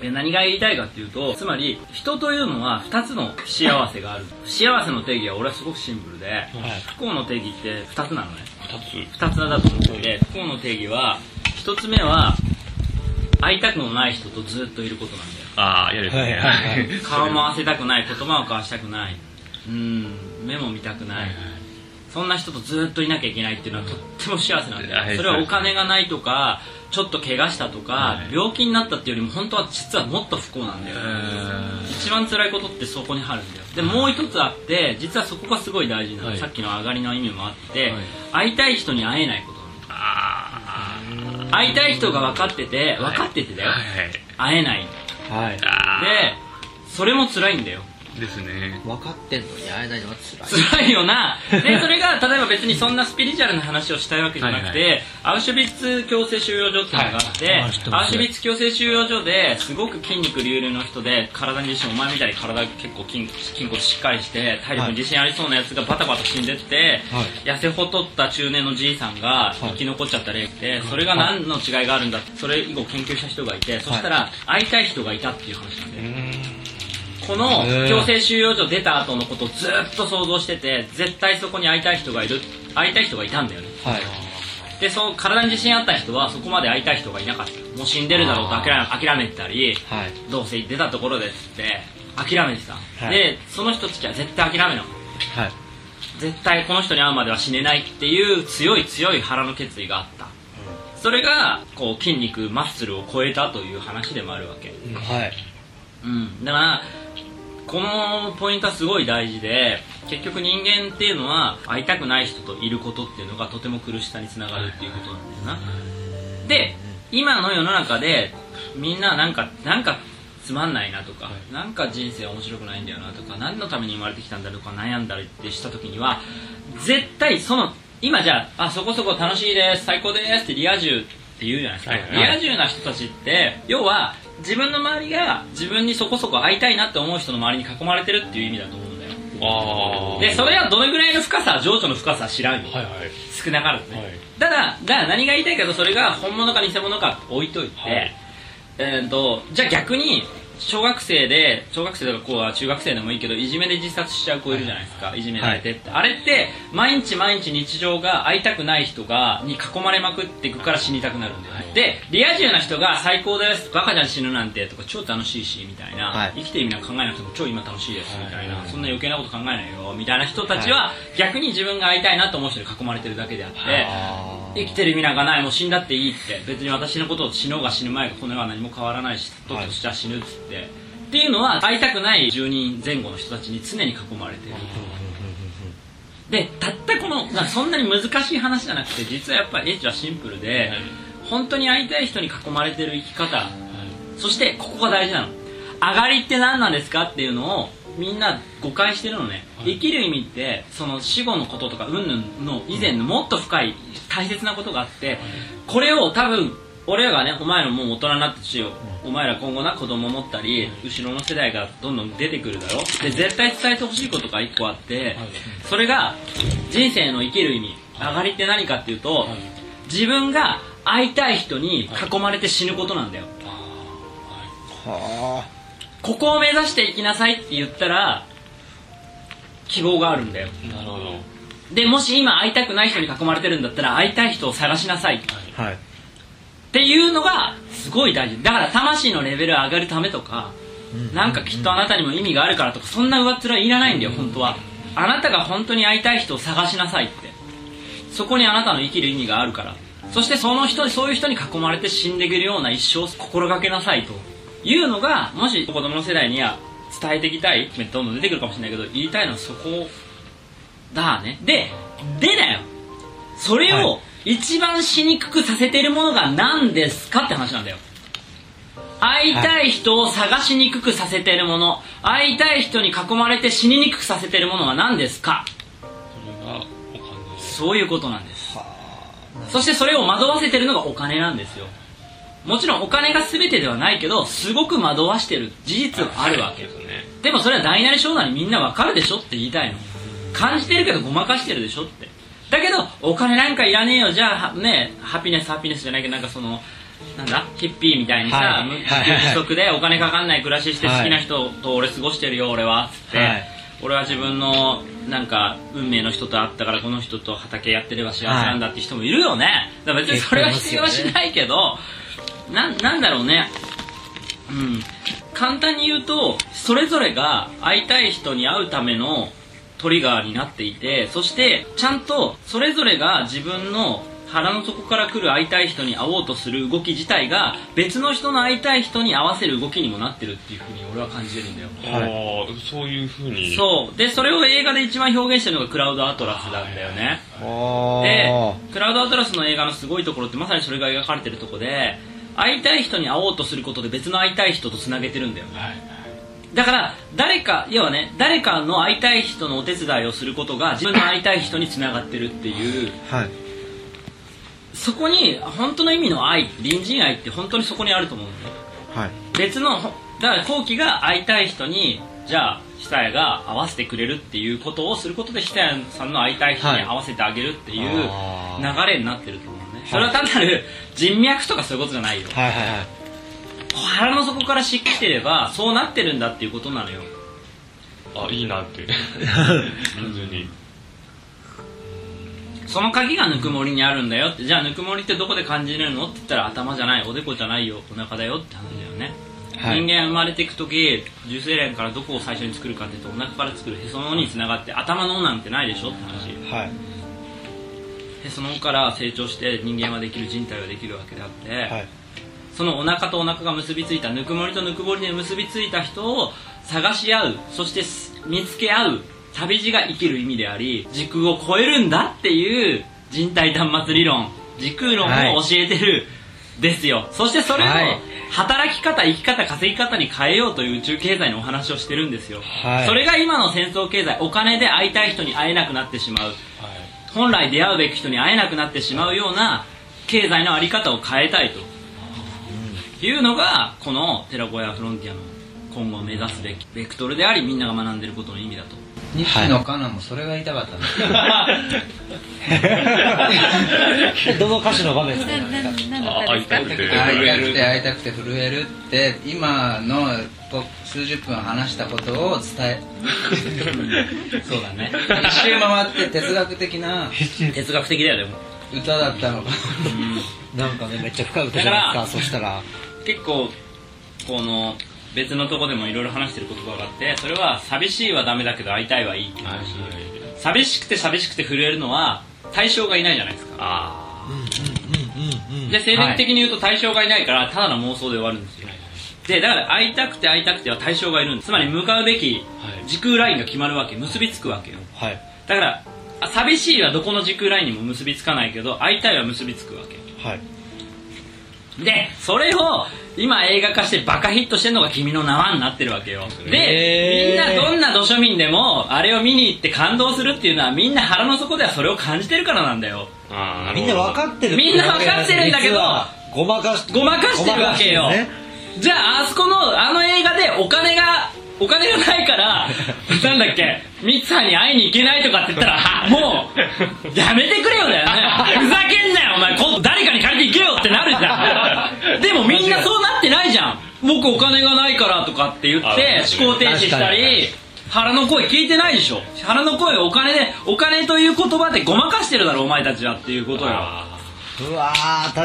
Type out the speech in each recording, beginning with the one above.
え何が言いたいかっていうとつまり人というのは2つの幸せがある。幸せの定義は俺はすごくシンプルで、不幸の定義って2つなのね。二つ。2つだと思ってて不幸の定義は1つ目は会いたくもない人とずっといることなんだよ。ああ嫌ですねはいはいはい。顔も合わせたくない言葉を交わしたくない。うん目も見たくないそんな人とずっといなきゃいけないっていうのはとっても幸せなんだはい。よそれはお金がないとかちょっと怪我したとかはい。病気になったっていうよりも本当は実はもっと不幸なんだよ。一番辛いことってそこにあるんだよ。でもう一つあって実はそこがすごい大事なの、はい。さっきの上がりの意味もあって、はい。会いたい人に会えないこと会いたい人が分かってて分かっててだよ、会えない。はい。あでそれも辛いんだよ。あですね。分かってんのに会えないのは辛い。辛いよな。でそれが例えば別にそんなスピリチュアルな話をしたいわけじゃなくて、はいアウシュビッツ強制収容所っていうのがあって、はい。アウシュビッツ強制収容所ですごく筋肉隆々の人で体に自信お前みたいに体結構筋筋骨しっかりして体力に自信ありそうなやつがバタバタ死んでって、痩せ細った中年のじいさんが生き残っちゃった例でそれが何の違いがあるんだってそれ以後研究した人がいてそしたら会いたい人がいたっていう話なんだよこの強制収容所出た後のことをずっと想像してて絶対そこに会いたい人がいる会いたい人がいたんだよね。はい。でその体に自信あった人はそこまで会いたい人がいなかった。もう死んでるだろうと諦め諦めてたりはい。どうせ出たところでっつって諦めてた、はい。でその人たちは絶対諦めなかった。はい。絶対この人に会うまでは死ねないっていう強い強い腹の決意があった。それがこう筋肉マッスルを超えたという話でもあるわけ。はい。うん、だからこのポイントはすごい大事で結局人間っていうのは会いたくない人といることっていうのがとても苦しさにつながるっていうことなんだよな。で今の世の中でみんななんかなんかつまんないなとか、なんか人生面白くないんだよなとか何のために生まれてきたんだとか悩んだりってした時には絶対その今じゃああそこそこ楽しいです最高ですってリア充って言うじゃないですか、はいはい。リア充な人たちって要は自分の周りが自分にそこそこ会いたいなって思う人の周りに囲まれてるっていう意味だと思うんだよ。でそれはどれぐらいの深さ情緒の深さは知らんよ、はいはい。少なからずね、はい。ただだ何が言いたいかとそれが本物か偽物か置いといて、はい。えー、とじゃあ逆に小学生で小学生とかこうは中学生でもいいけどいじめで自殺しちゃう子いるじゃないですか、い、じめられてって、あれって毎日毎日日常が会いたくない人がに囲まれまくっていくから死にたくなるんだよね、でリア充な人が最高ですバカじゃん死ぬなんてとか超楽しいしみたいな、はい。生きてる意味なんか考えなくても超今楽しいですみたいな、そんな余計なこと考えないよみたいな人たちは、逆に自分が会いたいなと思う人に囲まれてるだけであって、あ生きてる意味なんかないもう死んだっていいって。別に私のことを死のうが死ぬ前がこの世は何も変わらないしとっとしちゃ死ぬっつって、っていうのは会いたくない10人前後の人たちに常に囲まれてる。でたったこのなそんなに難しい話じゃなくて実はやっぱりエッジはシンプルで、本当に会いたい人に囲まれてる生き方、そしてここが大事なの。上がりって何なんですかっていうのをみんな誤解してるのね、生きる意味ってその死後のこととか云々の以前のもっと深い大切なことがあって、これを多分俺らがねお前らもう大人になってしようお前ら今後な子供持ったり後ろの世代がどんどん出てくるだろ。で絶対伝えてほしいことが一個あって、それが人生の生きる意味上がりって何かっていうと、自分が会いたい人に囲まれて死ぬことなんだよ、はここを目指していきなさいって言ったら希望があるんだよ。なるほど。でもし今会いたくない人に囲まれてるんだったら会いたい人を探しなさい。はいていうのがすごい大事。だから魂のレベル上がるためとかなんかきっとあなたにも意味があるからとかそんな上っ面はいらないんだよ本当は。あなたが本当に会いたい人を探しなさいって。そこにあなたの生きる意味があるから。そしてその人そういう人に囲まれて死んでいくような一生を心がけなさいと。いうのがもし子供の世代には伝えていきたいどんどん出てくるかもしれないけど言いたいのはそこだね。ででだよ。それを一番しにくくさせているものが何ですかって話なんだよ。会いたい人を探しにくくさせているもの。会いたい人に囲まれて死ににくくさせているものは何ですか？それがお金。そういうことなんです。そしてそれを惑わせてるのがお金なんですよ。もちろんお金が全てではないけどすごく惑わしてる事実はあるわけ。ですね。でもそれは大なり小なりみんなわかるでしょって言いたいの。感じてるけどごまかしてるでしょってだけどお金なんかいらねえよ。じゃあはねハピネスハピネスじゃないけどなんかそのなんだ？ヒッピーみたいにさ、はい。無はい。はい。自足でお金かかんない暮らししてはい好きな人と俺過ごしてるよ俺は。っつって、はい。俺は自分のなんか運命の人と会ったからこの人と畑やってれば幸せなんだって人もいるよね。だから別にそれは否定はしないけど、なんなんだろうね。うん。簡単に言うとそれぞれが会いたい人に会うためのトリガーになっていてそしてちゃんとそれぞれが自分の腹の底から来る会いたい人に会おうとする動き自体が別の人の会いたい人に合わせる動きにもなってるっていうふうに俺は感じてるんだよ。はい。ああそういうふうに。そう。でそれを映画で一番表現してるのがクラウドアトラスなんだよね。でクラウドアトラスの映画のすごいところってまさにそれが描かれてるところで会いたい人に会おうとすることで別の会いたい人とつなげてるんだよだから誰か要はね誰かの会いたい人のお手伝いをすることが自分の会いたい人につながってるっていう。はい。そこに本当の意味の愛隣人愛って本当にそこにあると思うんだよはい。別のほだから後期が会いたい人にじゃあ久谷が合わせてくれるっていうことをすることで久谷さんの会いたい人に合わせてあげるっていうあ流れになってると思うね。それは単なる人脈とかそういうことじゃないよ。はいはいはい腹の底から知ってればそうなってるんだっていうことなのよ。あいいなって。単純に。その鍵がぬくもりにあるんだよって。じゃあぬくもりってどこで感じれるのって言ったら頭じゃない。おでこじゃないよ。お腹だよって話だよね、はい。人間生まれていく時受精卵からどこを最初に作るかっていうとお腹から作る。へその緒につながって頭の緒なんてないでしょって話。はい。へその緒から成長して人間はできる人体はできるわけであって、はいそのお腹とお腹が結びついたぬくもりとぬくもりで結びついた人を探し合うそして見つけ合う旅路が生きる意味であり時空を超えるんだっていう人体端末理論時空論を教えてる、ですよ。そしてそれをはい。働き方生き方稼ぎ方に変えようという宇宙経済のお話をしてるんですよ、はい。それが今の戦争経済お金で会いたい人に会えなくなってしまう。はい。本来出会うべき人に会えなくなってしまうような経済の在り方を変えたいというのがこの寺子屋フロンティアの今後目指すべきベクトルでありみんなが学んでることの意味だと。西野カナもそれが言いたかったんですよどの歌詞の場面ですか？会いたくて。会いたくて会いたくて震えるって今のこ数十分話したことを伝 そうだね。え一周回って哲学的な 哲学的だよでも。歌だったのかな。ん。かねめっちゃ深い歌じゃないですか。そしたら結構この別のとこでもいろいろ話してる言葉があってそれは寂しいはダメだけど会いたいはいいっていう話。寂しくて寂しくて震えるのは対象がいないじゃないですか。あで生理的に言うと対象がいないからただの妄想で終わるんですよ。でだから会いたくて会いたくては対象がいるんです。つまり向かうべきはい。時空ラインが決まるわけ結びつくわけよ。はい。だからあ寂しいはどこの時空ラインにも結びつかないけど会いたいは結びつくわけ。はいでそれを今映画化してバカヒットしてるのが「君の名は」になってるわけよ。でみんなどんな土庶民でもあれを見に行って感動するっていうのはみんな腹の底ではそれを感じてるからなんだよ。みんな分かってるみんな分かってるんだけどごまかしごまかしてるわけよ、ね。じゃああそこのあの映画でお金がお金がないから なんだっけミツハに会いに行けないとかって言ったらは もうやめてくれよだよね。ふざけんなよお前。こ誰かに借りて行けよってなるじゃんでもみんなそうなってないじゃん。僕お金がないからとかって言ってあ思考停止したり腹の声聞いてないでしょ。腹の声をお金でお金という言葉でごまかしてるだろお前たちはっていうことよ。あうわー確か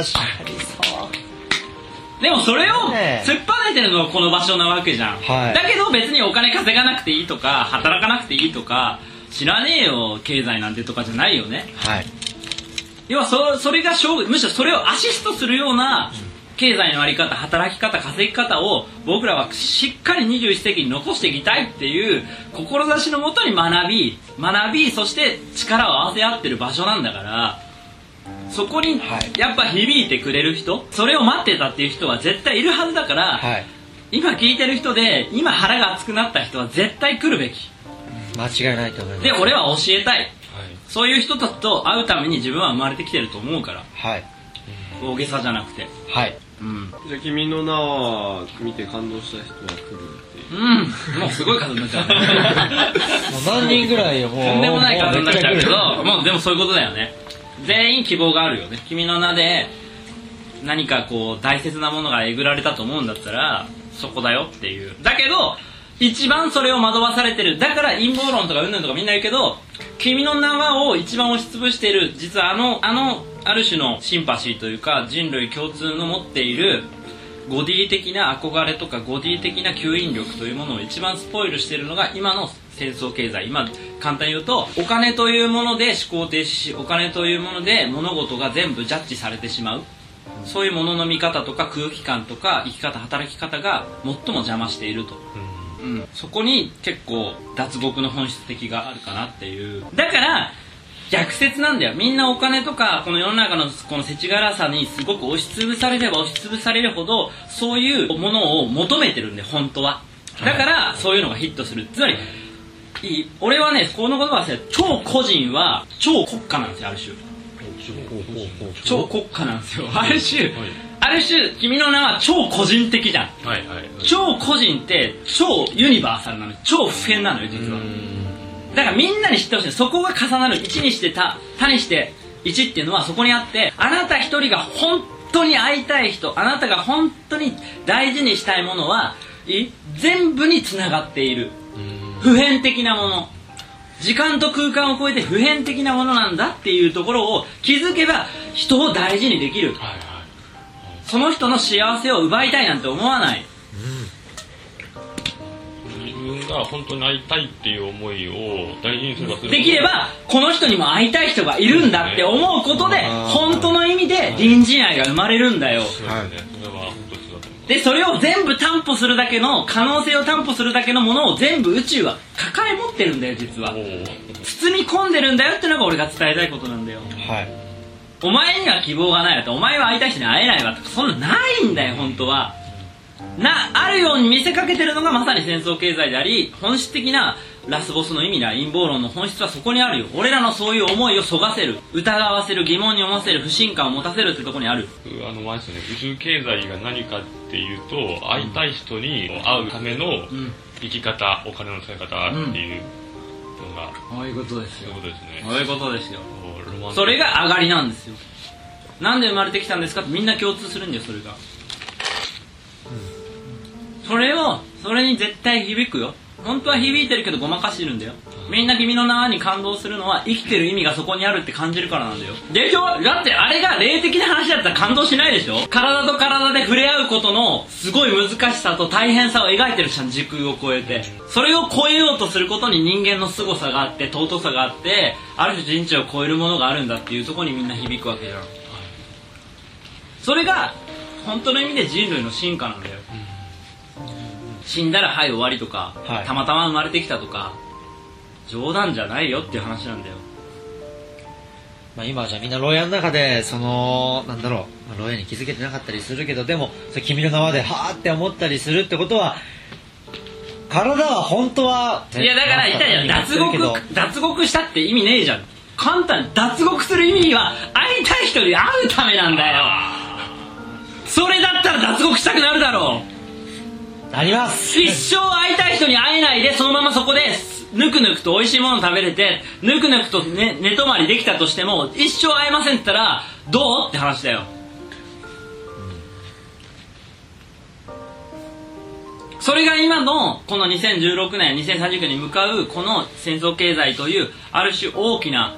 にそう。でもそれを突っぱねてるのがこの場所なわけじゃん、はい。だけど別にお金稼がなくていいとか働かなくていいとか知らねえよ経済なんてとかじゃないよね。はい。要はそそれがむしろそれをアシストするような経済のあり方働き方稼ぎ方を僕らはしっかり21世紀に残していきたいっていう志のもとに学び学びそして力を合わせ合ってる場所なんだからそこにはい。やっぱ響いてくれる人それを待ってたっていう人は絶対いるはずだから、はい。今聞いてる人で今腹が熱くなった人は絶対来るべき。間違いないと思います。で俺は教えたい。ーはい。そういう人たちと会うために自分は生まれてきてると思うから。はい。大げさじゃなくて。はいうん。じゃあ君の名は見て感動した人は来るっていう。うん。もうすごい数になっちゃう。もう何人ぐらいよ。もうとんでもない数になっちゃうけどもうでもそういうことだよね。全員希望があるよね。君の名で何かこう大切なものがえぐられたと思うんだったらそこだよっていう。だけど一番それを惑わされてる。だから陰謀論とかうんぬんとかみんな言うけど君の名はを一番押しつぶしている実はあのあのある種のシンパシーというか人類共通の持っているゴディ的な憧れとかゴディ的な吸引力というものを一番スポイルしているのが今の戦争経済。今簡単に言うとお金というもので思考停止しお金というもので物事が全部ジャッジされてしまう。そういうものの見方とか空気感とか生き方働き方が最も邪魔していると、うん、そこに結構脱獄の本質的があるかなっていう。だから逆説なんだよ。みんなお金とかこの世の中のこの世知辛さにすごく押しつぶされれば押しつぶされるほどそういうものを求めてるんで本当は。だからそういうのがヒットする。つまりいい俺はねこの言葉は超個人は超国家なんですよある種。超国家。なんですよ。ある種ある種君の名は超個人的じゃん。はいはい。超個人って超ユニバーサルなの。よ超普遍なのよ実はだからみんなに知ってほしい。そこが重なる。1にして他他にして1っていうのはそこにあってあなた一人が本当に会いたい人あなたが本当に大事にしたいものはい全部につながっている。普遍的なもの。時間と空間を超えて普遍的なものなんだっていうところを気づけば人を大事にできる。はいはい。その人の幸せを奪いたいなんて思わないが本当に会いたいっていう思いを大事にすればするできればこの人にも会いたい人がいるんだって思うことで本当の意味で隣人愛が生まれるんだよ。そうですね。それは本当にそうだと思うでそれを全部担保するだけの可能性を担保するだけのものを全部宇宙は抱え持ってるんだよ実は。包み込んでるんだよってのが俺が伝えたいことなんだよ。はい。お前には希望がないわとお前は会いたい人に会えないわとかそんなないんだよ本当はなあるように見せかけてるのがまさに戦争経済であり本質的なラスボスの意味だ陰謀論の本質はそこにあるよ。俺らのそういう思いをそがせる疑わせる疑問に思わせる不信感を持たせるってとこにある。あの前ですね宇宙経済が何かっていうと会いたい人に会うためのうん。生き方お金の使い方っていうのがそういうことですそういうことですねそういうことですよそれが上がりなんですよ。なんで生まれてきたんですかってみんな共通するんだよそれが、それをそれに絶対響くよ。本当は響いてるけどごまかしてるんだよ。みんな君の名に感動するのは生きてる意味がそこにあるって感じるからなんだよ。でしょ？だってあれが霊的な話だったら感動しないでしょ？体と体で触れ合うことのすごい難しさと大変さを描いてるじゃん時空を超えて。それを超えようとすることに人間の凄さがあって尊さがあってある種人知を超えるものがあるんだっていうところにみんな響くわけじゃん。それが本当の意味で人類の進化なんだよ死んだらはい終わりとか、はい。たまたま生まれてきたとか冗談じゃないよっていう話なんだよ。まあ、今はじゃあみんな牢屋の中でそのなんだろう、まあ、牢屋に気づけてなかったりするけどでもそれ君の名はではーって思ったりするってことは体は本当は、いやだから言ったじゃん。まあ脱獄脱獄したって意味ねえじゃん。簡単に脱獄する意味は会いたい人に会うためなんだよ。それだったら脱獄したくなるだろうなります。一生会いたい人に会えないでそのままそこでぬくぬくと美味しいもの食べれてぬくぬくと寝寝泊まりできたとしても一生会えませんって言ったらどうって話だよ、それが今のこの2016年2030年に向かうこの戦争経済というある種大きな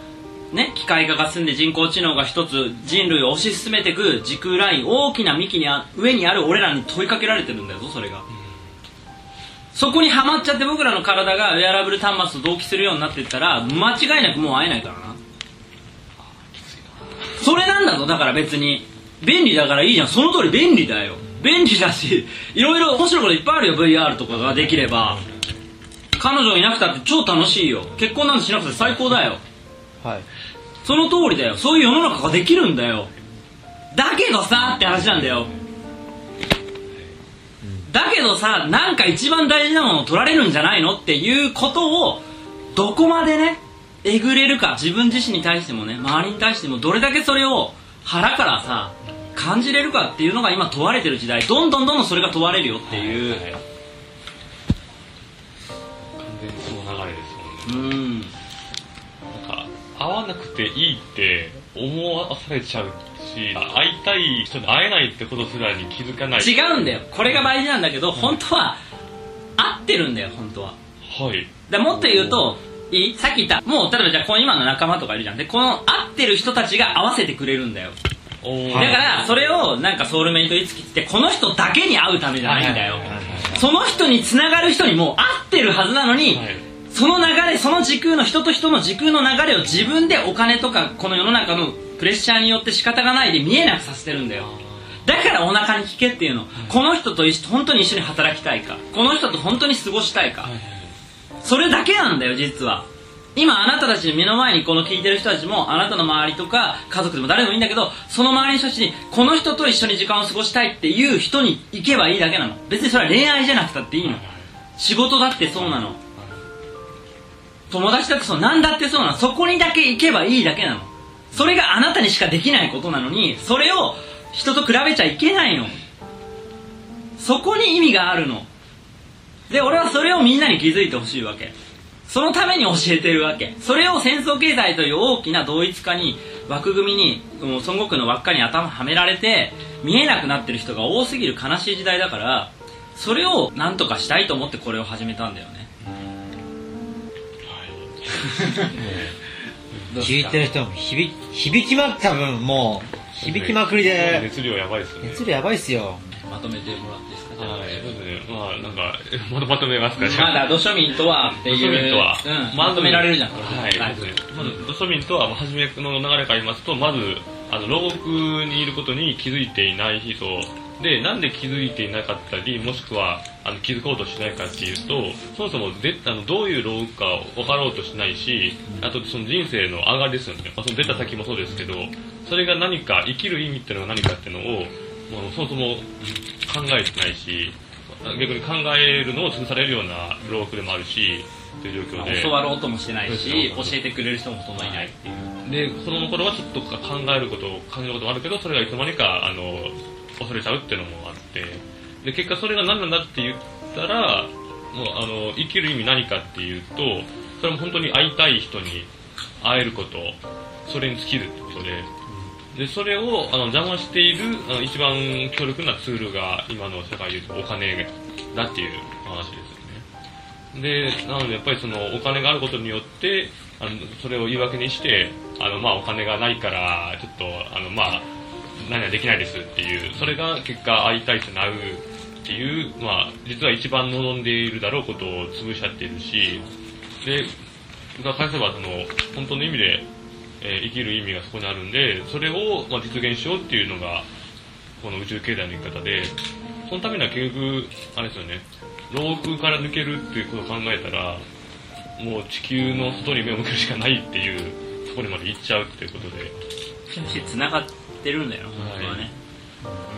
ね、機械化が進んで人工知能が一つ人類を推し進めていく時空ライン大きな幹にあ上にある俺らに問いかけられてるんだよそれが、そこにはまっちゃって僕らの体がウェアラブル端末と同期するようになっていったら間違いなくもう会えないからな。それなんだぞだから別に。便利だからいいじゃん。その通り便利だよ。便利だしいろいろ面白いこといっぱいあるよ VR とかができれば。彼女いなくたって超楽しいよ。結婚なんてしなくて最高だよ。はい。その通りだよ。そういう世の中ができるんだよ。だけどさって話なんだよだけどさなんか一番大事なものを取られるんじゃないのっていうことをどこまでねえぐれるか自分自身に対してもね周りに対してもどれだけそれを腹からさ感じれるかっていうのが今問われてる時代どんどんどんどんそれが問われるよっていう、はいはい完全にその流れですもんね。うん。なんか会わなくていいって思わされちゃうしし、会いたい人に会えないってことすらに気づかない。違うんだよ。これが大事なんだけど本当は合ってるんだよ本当は。はい。でもっと言うといいさっき言ったもう例えばじゃあこの今の仲間とかいるじゃん。でこの合ってる人たちが合わせてくれるんだよ。だからそれをなんかソウルメイトいつきってこの人だけに会うためじゃないんだよ。はいはいはいはいその人につながる人にもう合ってるはずなのに、はい。その流れその時空の人と人の時空の流れを自分でお金とかこの世の中のプレッシャーによって仕方がないで見えなくさせてるんだよ。だからお腹に聞けっていうの、この人と一緒本当に一緒に働きたいか。この人と本当に過ごしたいか、それだけなんだよ実は。今あなたたちの目の前にこの聞いてる人たちもあなたの周りとか家族でも誰でもいいんだけどその周りの人たちにこの人と一緒に時間を過ごしたいっていう人に行けばいいだけなの。別にそれは恋愛じゃなくたっていいの。仕事だってそうなの。友達だってそう何だってそうなの。そこにだけ行けばいいだけなのそれがあなたにしかできないことなのにそれを人と比べちゃいけないの。そこに意味があるの。で俺はそれをみんなに気づいてほしいわけ。そのために教えてるわけ。それを戦争経済という大きな同一化に枠組みに孫悟空の輪っかに頭はめられて見えなくなってる人が多すぎる悲しい時代だからそれを何とかしたいと思ってこれを始めたんだよね 聞いてる人も響響きま多分もう響きまくりで。熱量やばいですよね。熱量やばいっすよ。まとめてもらっていいですか？じゃあはい、そうですね。まあ、なんか、ま とまとめますか、じゃまだ土庶民とはっていうド庶民とは、うん、まとめられるじゃん。これはい、はいまず、土庶民とは、初めの流れから言いますと、まず、あの、牢獄にいることに気づいていない人で、なんで気づいていなかったり、もしくは、あの、気づこうとしないかっていうと、そもそもで、あの、どういう牢獄か分かろうとしないし、あと、その人生の上がりですよね。まあ、その出た先もそうですけど、それが何か、生きる意味っていうのが何かっていうのを、もうそもそも考えてないし、逆に考えるのを潰されるような牢獄でもあるし、という状況で。教わろうともしてないし教えてくれる人もほとんどいないっていうで、子供の頃はちょっと考えることを感じることもあるけど、それがいつの間にか、あの、恐れちゃうっていうのもあって、で、結果それが何なんだって言ったら、もう、あの、生きる意味何かっていうと、それも本当に会いたい人に会えること、それに尽きるってことで、で、それを、あの、邪魔している、あの、一番強力なツールが、今の社会でいうとお金だっていう話ですよね。で、なのでやっぱりそのお金があることによって、あの、それを言い訳にして、あの、まあお金がないから、ちょっと、あの、まあ、何はできないですっていう、それが結果会いたい人に会うっていう、まあ、実は一番望んでいるだろうことを潰しちゃってるし、で、が返せばその、本当の意味で、えー生きる意味がそこにあるんで、それを、まあ、実現しようっていうのが、この宇宙経済の生き方で、そのためには結局、あれですよね、牢獄から抜けるっていうことを考えたら、もう地球の外に目を向けるしかないっていう、そこにまで行っちゃうっていうことで、つながってるんだよ本当はね、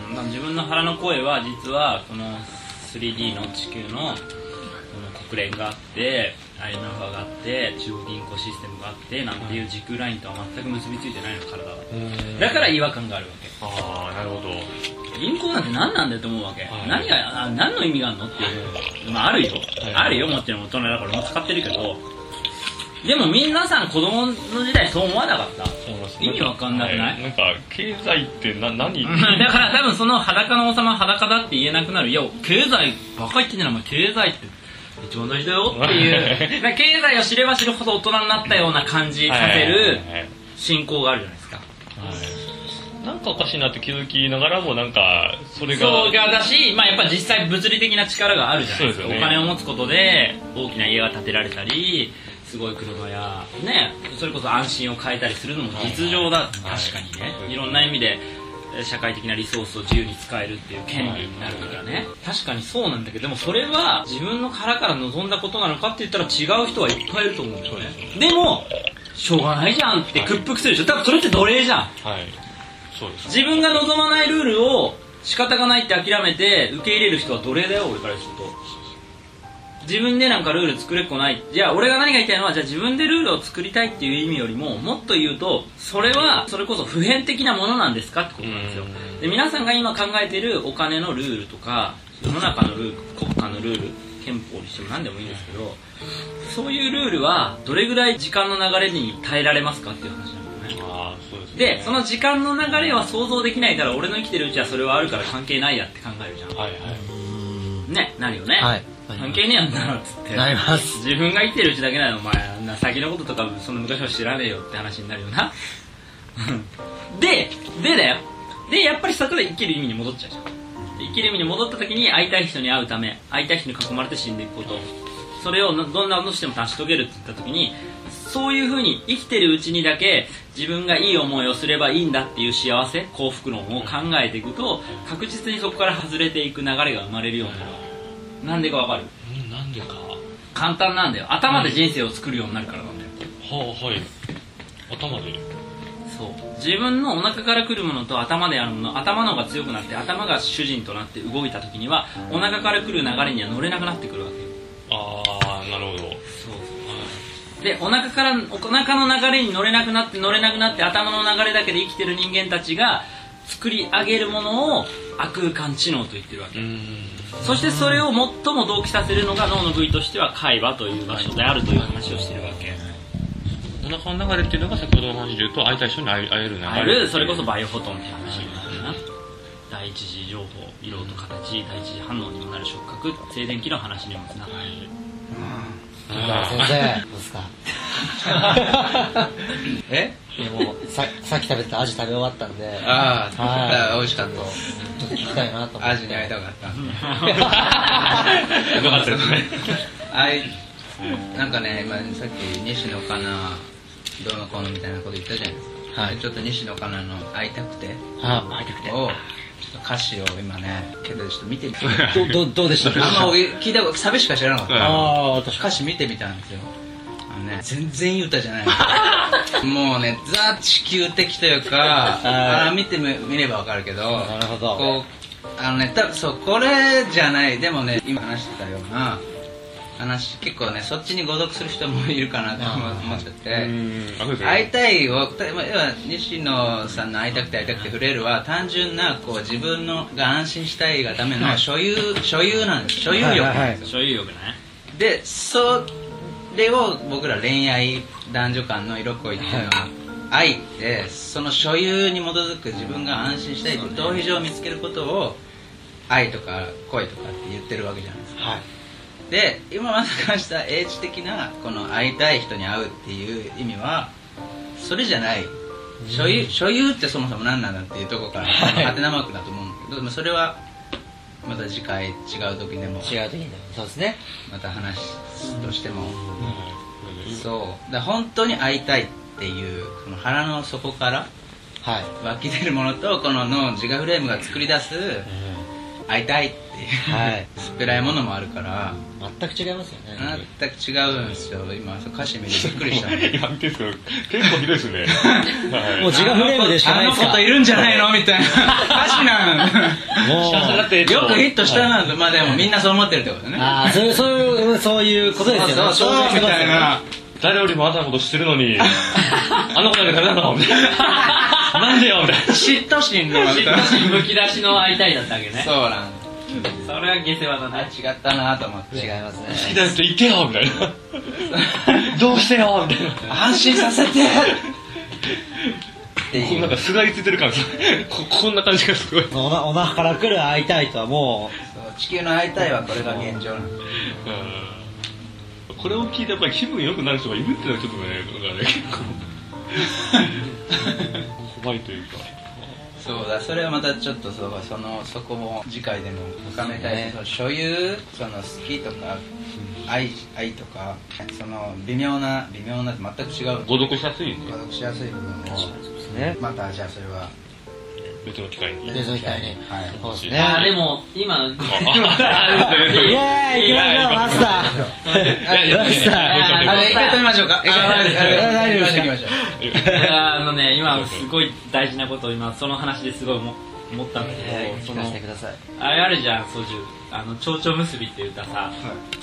うんまあ自分の腹の声は実はこの 3D の地球のこの国連があって IMF があって中国銀行システムがあってなんていう時空ラインとは全く結びついてないの体は。だから違和感があるわけ。ああ、なるほど。銀行なんて何なんだよと思うわけ、はい。何があ何の意味があるのっていう、まあ、あるよ、はい。あるよもちろん。大人だからもう使ってるけどでも皆さん子供の時代そう思わなかった？意味わかんなくない？はなんか、経済ってな、何？だから多分その裸の王様は裸だって言えなくなる。いや経済バカ言ってんじゃな経済って一番大事だよっていう。経済を知れば知るほど大人になったような感じさせる信仰があるじゃないですか。はい。なんかおかしいなって気づきながらも、なんか、それが、そうがだし、まあ、やっぱ実際物理的な力があるじゃないですか。ね。お金を持つことで大きな家が建てられたりすごい車やねそれこそ安心を変えたりするのも実情だ、確かにね、はい。い、ろんな意味でえ社会的なリソースを自由に使えるっていう権利になるからね、確かにそうなんだけどでもそれは自分の腹から望んだことなのかって言ったら違う人はいっぱいいると思うんだよね。でもしょうがないじゃんって屈服するでしょ。多分それって奴隷じゃん。はい。そうです。自分が望まないルールを仕方がないって諦めて受け入れる人は奴隷だよ俺からすると自分でなんかルール作れっこない。じゃあ俺が何が言いたいのはじゃあ自分でルールを作りたいっていう意味よりももっと言うとそれはそれこそ普遍的なものなんですか？ってことなんですよ。うん。で皆さんが今考えているお金のルールとか世の中のルール国家のルール憲法にしても何でもいいんですけどそういうルールはどれぐらい時間の流れに耐えられますかっていう話なんだよね。ああ、そうですね。でその時間の流れは想像できないから俺の生きてるうちはそれはあるから関係ないやって考えるじゃん。はいはい。ねなるよね、はい関係ねえやんな。っつってな。ります。自分が生きてるうちだけなのお前あんな先のこととかその昔は知らねえよって話になるよなででだよでやっぱりそこで生きる意味に戻っちゃうじゃんで生きる意味に戻った時に会い。たい。人に会うため会い。たい。人に囲まれて死んでい。くことそれをなどんなことしても成し遂げるって言った時にそうい。うふうに生きてるうちにだけ自分がい。い。思い。をすればい。い。んだってい。う幸せ幸福論を考えてい。くと確実にそこから外れてい。く流れが生まれるようになるなんでかわかる？うんなんでか。簡単なんだよ。頭で人生を作るようになるからなんだよ。はあはい。頭で？そう。自分のお腹から来るものと頭であるもの頭の方が強くなって頭が主人となって動いた時にはお腹から来る流れには乗れなくなってくるわけよ。ああなるほど。そうそう。でお腹からお腹の流れに乗れなくなって乗れなくなって頭の流れだけで生きてる人間たちが作り上げるものを悪空間知能と言ってるわけ。うん。そしてそれを最も同期させるのが脳の部位としては海馬という場所であるという話をしてるわけ。お腹の流れっていうのが先ほどの話で言うと会いたい人に会え会える流れ。あるそれこそバイオフォトンっていう話になるな。第一次情報色と形第一次反応にもなる触覚静電気の話にもつながる。あ先生どうですか？え？いやもうささっき食べたアジ食べ終わったんで。ああ、はい。美味しかった。ちょっと聞きたいなと思って。アジに会いたかった。よかったですね。あい。なんかね今さっき西野カナどうのこうのみたいなこと言ったじゃないですか、はい。でちょっと西野カナの「会いたくて。あ会いたく」て。を歌詞を今ねけどちょっと見てみて どどどうでした？あんま俺聞いたことサビしか知らなかった、うんああ確か歌詞見てみたんですよ。あのね全然いい歌じゃない。もうねザ地球的というかあ見てみ見ればわかるけどになるほど。こうあのね多分そうこれじゃない。でもね今話してたような話結構ねそっちに誤読する人もいるかなと思思っちゃって、会いたいをたまあ要は西野さんの会いたくて会いたくて触れるは単純なこう自分のが安心したいがための所有所有なんです。所有欲。なんですよ、所有欲ね。でそれを僕ら恋愛男女間の色恋っていうのは愛ってその所有に基づく自分が安心したいっていう逃避状を見つけることを愛とか恋とかって言ってるわけじゃないですか、はいで今まで話した英知的なこの会いたい人に会うっていう意味はそれじゃない。所有所有ってそもそも何なんだっていうところからはい。ハテナマークだと思うんだけどでもそれはまた次回違う時でも違う時にでも。そうですね。また話すとしても。そう。だ本当に会いたいっていうその腹の底からはい。湧き出るものとこの脳自我フレームが作り出す会いたいっていう、はい。薄っぺらいものもあるから。全く違いますよね。全く違うんですよ。今そう歌詞見てびっくりした。今見てるんですけど結構ひどいですね。はい。もう自我フレームでしかないですか？あの子といるんじゃないの？みたいな。歌詞なん。もう。よくヒットしたなまあでもみんなそう思ってるってことね。ああそういうそういうそういうことですよね。そうそうそうみたいな誰よりもあんたのこと知ってるのに あの子なんかダメなのみたいな。なんでよみたいな。嫉妬心の嫉妬心むき出しの会いたいだったわけね。そうなん。それは下世話だあね違ったなと思って違います好ねきだよって言ってよみたいな。どうしてよみたいな。安心させて。っていう。なんかすがりついてる感じ。ここんな感じがすごい、おなお腹から来る会いたいとはもそう地球の会いたいはこれが現状なんだうんこれを聞いてやっぱり気分良くなる人がいるっていうのはちょっとねなんかね結構怖いというか。そうだそれはまたちょっとそうそのそこも次回でも深めたいし、その所有その好きとか愛愛とかその微妙な微妙な全く違う。誤読しやすい誤読しやすい部分をまたじゃあそれは別の機会に。でその機会に。はい。そうですね。あーでも今あイエ ーイ行きましょうマスター。マスター。あれ一回止めましょうか大丈夫ですか行きましょういやあのね今すごい大事なことを今その話ですごい思思ったんだけど、そ聞のかせてくださいあれあるじゃんソジュあの蝶々結びっていう歌さ、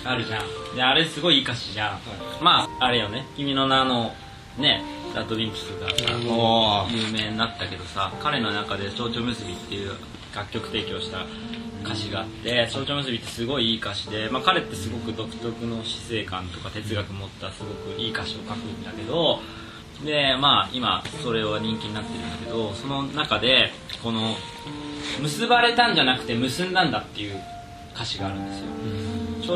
あるじゃんであれすごいいい歌詞じゃん、まああれよね君の名のねラッドウィンプスがさお有名になったけどさ彼の中で「蝶々結び」っていう楽曲提供した歌詞があって「蝶々結び」ってすごいいい歌詞で、まあ、彼ってすごく独特の死生観とか哲学持ったすごくいい歌詞を書くんだけどでまあ今それは人気になってるんだけどその中でこの「結ばれたんじゃなくて結んだんだ」っていう歌詞があるんですよ。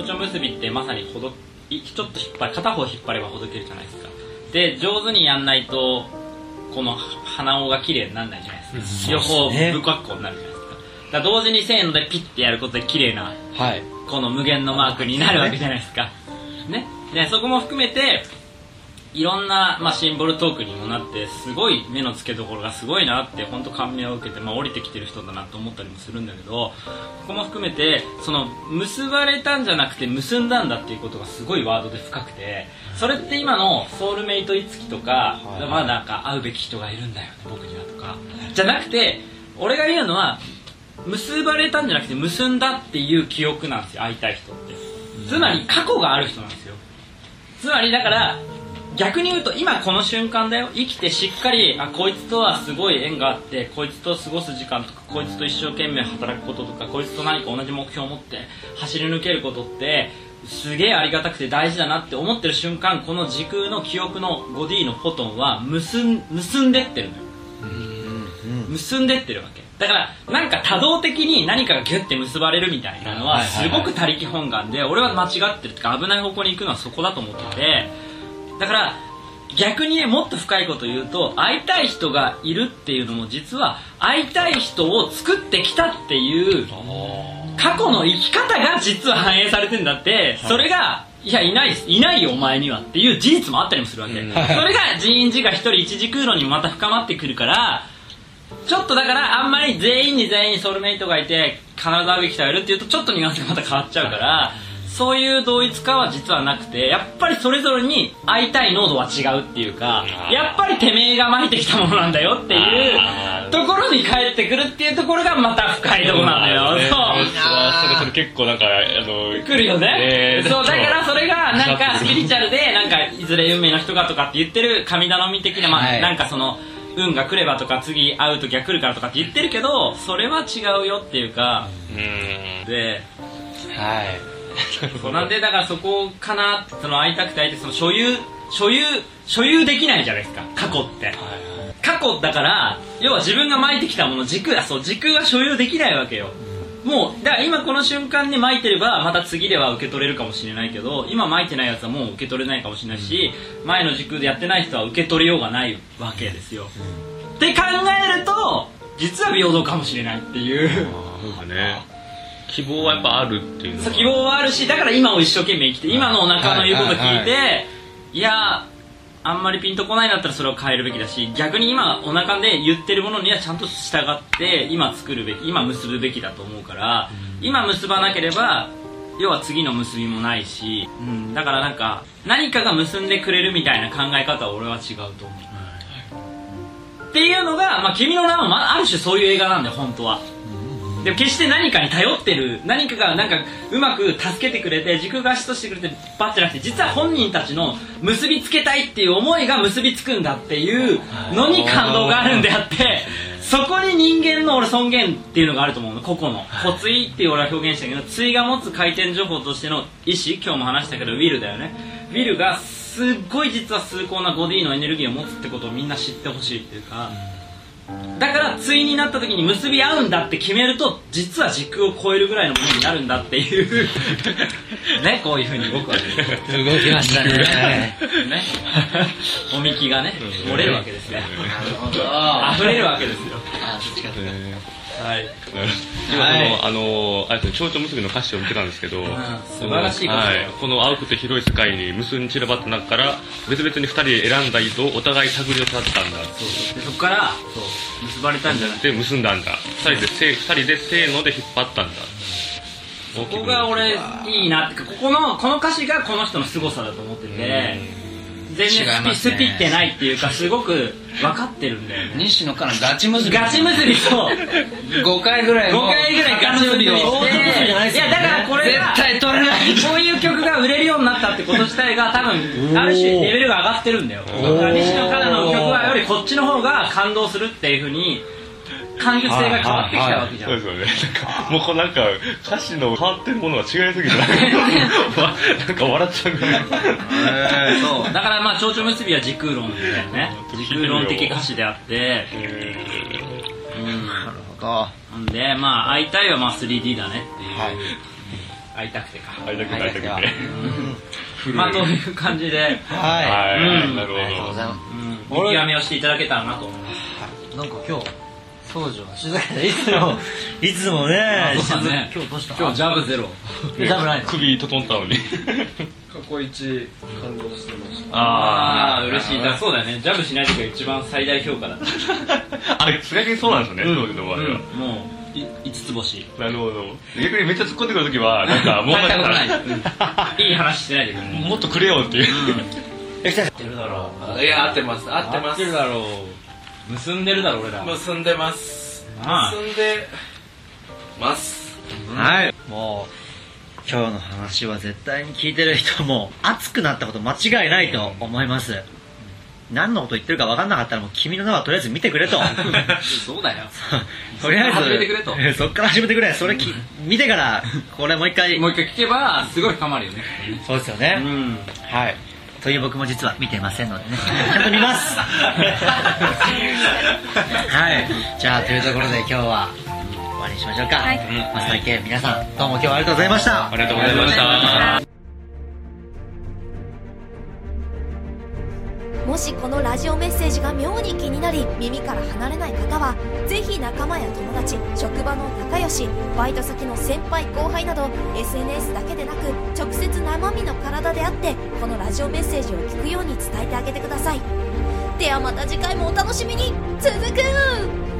蝶々結びってまさにほどいちょっと引っ張り片方引っ張ればほどけるじゃないですかで上手にやんないとこの鼻緒が綺麗にならないじゃないですか。両方不格好になるじゃないですか。だ同時にせーのでピッてやることで綺麗なはい。この無限のマークになるわけじゃないですか。ね。で、そこも含めて、いろんな、まあ、シンボルトークにもなって、すごい目の付けどころがすごいなって、本当感銘を受けて、まあ、降りてきてる人だなと思ったりもするんだけど、ここも含めて、その、結ばれたんじゃなくて結んだんだっていうことがすごいワードで深くて、それって今のソウルメイトいつきとか、はい。まあなんか会うべき人がいるんだよね、僕にはとか、じゃなくて、俺が言うのは、結ばれたんじゃなくて結んだっていう記憶なんですよ会いたい人って。つまり過去がある人なんですよ。つまりだから逆に言うと今この瞬間だよ。生きてしっかりあこいつとはすごい縁があってこいつと過ごす時間とかこいつと一生懸命働くこととかこいつと何か同じ目標を持って走り抜けることってすげえありがたくて大事だなって思ってる瞬間この時空の記憶の 5D のフォトンは結ん結んでってるのよ。結んでってるわけ。だからなんか多動的に何かがギュッて結ばれるみたいなのはすごく他力本願で俺は間違ってるっていうか危ない方向に行くのはそこだと思っててだから逆にねもっと深いこと言うと会いたい人がいるっていうのも実は会いたい人を作ってきたっていう過去の生き方が実は反映されてんだってそれがいやいないいないよお前にはっていう事実もあったりもするわけ、うん。それが人員自が一人一時空論にもまた深まってくるからちょっとだからあんまり全員に全員ソウルメイトがいて必ず会うべき人がいるっていうとちょっとニュアンスがまた変わっちゃうからそういう同一化は実はなくてやっぱりそれぞれに会いたい濃度は違うっていうかうんやっぱりてめえが巻いてきたものなんだよっていうところに帰ってくるっていうところがまた深いところなんだよ、ね。そう。それそれ結構なんかあの来るよね、えーそうだからそれがなんか スピリチュアルでなんかいずれ運命の人がとかって言ってる神頼み的な、まあはい。なんかその運が来ればとか次会う時は来るからとかって言ってるけどそれは違うよっていうか。うーんはい。でそう。なんでだからそこかなその会いたくて会いたいその所有所有所有できないじゃないですか過去って。過去だから要は自分が巻いてきたもの時空あそう時空は所有できないわけよ。もうだから今この瞬間に巻いてればまた次では受け取れるかもしれないけど今巻いてないやつはもう受け取れないかもしれないし前の時空でやってない人は受け取りようがないわけですよ。って考えると実は平等かもしれないっていう。ね希望はやっぱあるっていうのは希望はあるしだから今を一生懸命生きて今のお腹の言うこと聞いて、はいはいいやあんまりピンとこないんだったらそれを変えるべきだし逆に今お腹で言ってるものにはちゃんと従って今作るべき今結ぶべきだと思うから、今結ばなければ要は次の結びもないし、うん、だからなんか何かが結んでくれるみたいな考え方は俺は違うと思う、っていうのが、まあ、君の名は、まあ、ある種そういう映画なんだよ本当はでも決して何かに頼ってる何かがなんかうまく助けてくれて軸がしとしてくれてバッてなくて実は本人たちの結びつけたいっていう思いが結びつくんだっていうのに感動があるんであってそこに人間の俺尊厳っていうのがあると思うの。個々の。骨意っていう俺は表現したけど対が持つ回転情報としての意思今日も話したけどウィルだよね。ウィルがすっごい実は崇高な 5D のエネルギーを持つってことをみんな知ってほしいっていうかだから対になった時に結び合うんだって決めると実は時空を超えるぐらいのものになるんだっていう。ねこういうふうに僕は言う動きましたね。ね。おみきがね漏れるわけですね。あ溢れるわけですよ。あそっちかねはい。今はい。そのあのあれで蝶々結びの歌詞を見てたんですけど、素晴らしいはい、この青くて広い世界に無数に散らばった中から別々に二人で選んだ糸をお互い手繰り寄せ合ったんだ。でそこからそう結ばれたんじゃない？で結んだんだ。二人でせ二人でせーので引っ張ったんだ。ここが俺いいなってかここのこの歌詞がこの人の凄さだと思ってて全然スピ,、ね。スピってないっていうかすごく分かってるんだよね。西野からガチ結び。ガチ結びと5回ぐらい5も回ぐらいガチ結びを。して大手結びじゃないやだからこれが絶対取れない。こういう曲が売れるようになったってこと自体が多分ある種レベルが上がってるんだよ。だから西野カナの曲はよりこっちの方が感動するっていうふうに感受性が変わってきたわけじゃん、そうですよね。なんか、もうこうなんか、歌詞の変わってるものが違いすぎて、なんかわなんか笑っちゃうぐらい。そう。だからまあ蝶々結びは時空論だよね時空論的歌詞であって。うん。なるほど。んでまあ会いたいはまあ 3D だねっていう、会いたくてか。会いたくて会いたくて。まあという感じで、ははい、うん。なるいありがとうごほざいます。うん、見極めをしていただけたらなと思います。なんか今日掃除は静かでいつも いつもねそうだね。静今日どうした？今日ジャブゼロ。ジャブないの？首整ったのに。過去一感動してました。ああ嬉しい。だからそうだよね。ジャブしない時が一番最大評価だった。あれ、逆にそうなんですよね、当時の場合は。もうい5つ星。なるほど。逆にめっちゃ突っ込んでくるときは、なんか、もう大したことない。なん。いい話してないでくれるもっとくれよっていう。え来た。てるだろう。いや合ってます。合ってます。合ってるだろう結んでるだろ俺ら。結んでます。ああ。結んでます。はい。もう今日の話は絶対に聞いてる人も熱くなったこと間違いないと思います。何のこと言ってるか分かんなかったらもう君の名はとりあえず見てくれと。そうだよ。とりあえず始めてくれと。そっから始めてくれ。それき見てからこれもう一回。もう一回聞けばすごい深まるよね。そうですよね、うん。はいという僕も実は見てませんのでね。ちゃんと見ます。はい。じゃあというところで今日は終わりにしましょうか、はい。松崎家皆さんどうも今日はありがとうございました。ありがとうございました。もしこのラジオメッセージが妙に気になり耳から離れない方はぜひ仲間や友達職場の仲良しバイト先の先輩後輩など SNS だけでなく直接生身の体であってこのラジオメッセージを聞くように伝えてあげてください。ではまた次回もお楽しみに。続く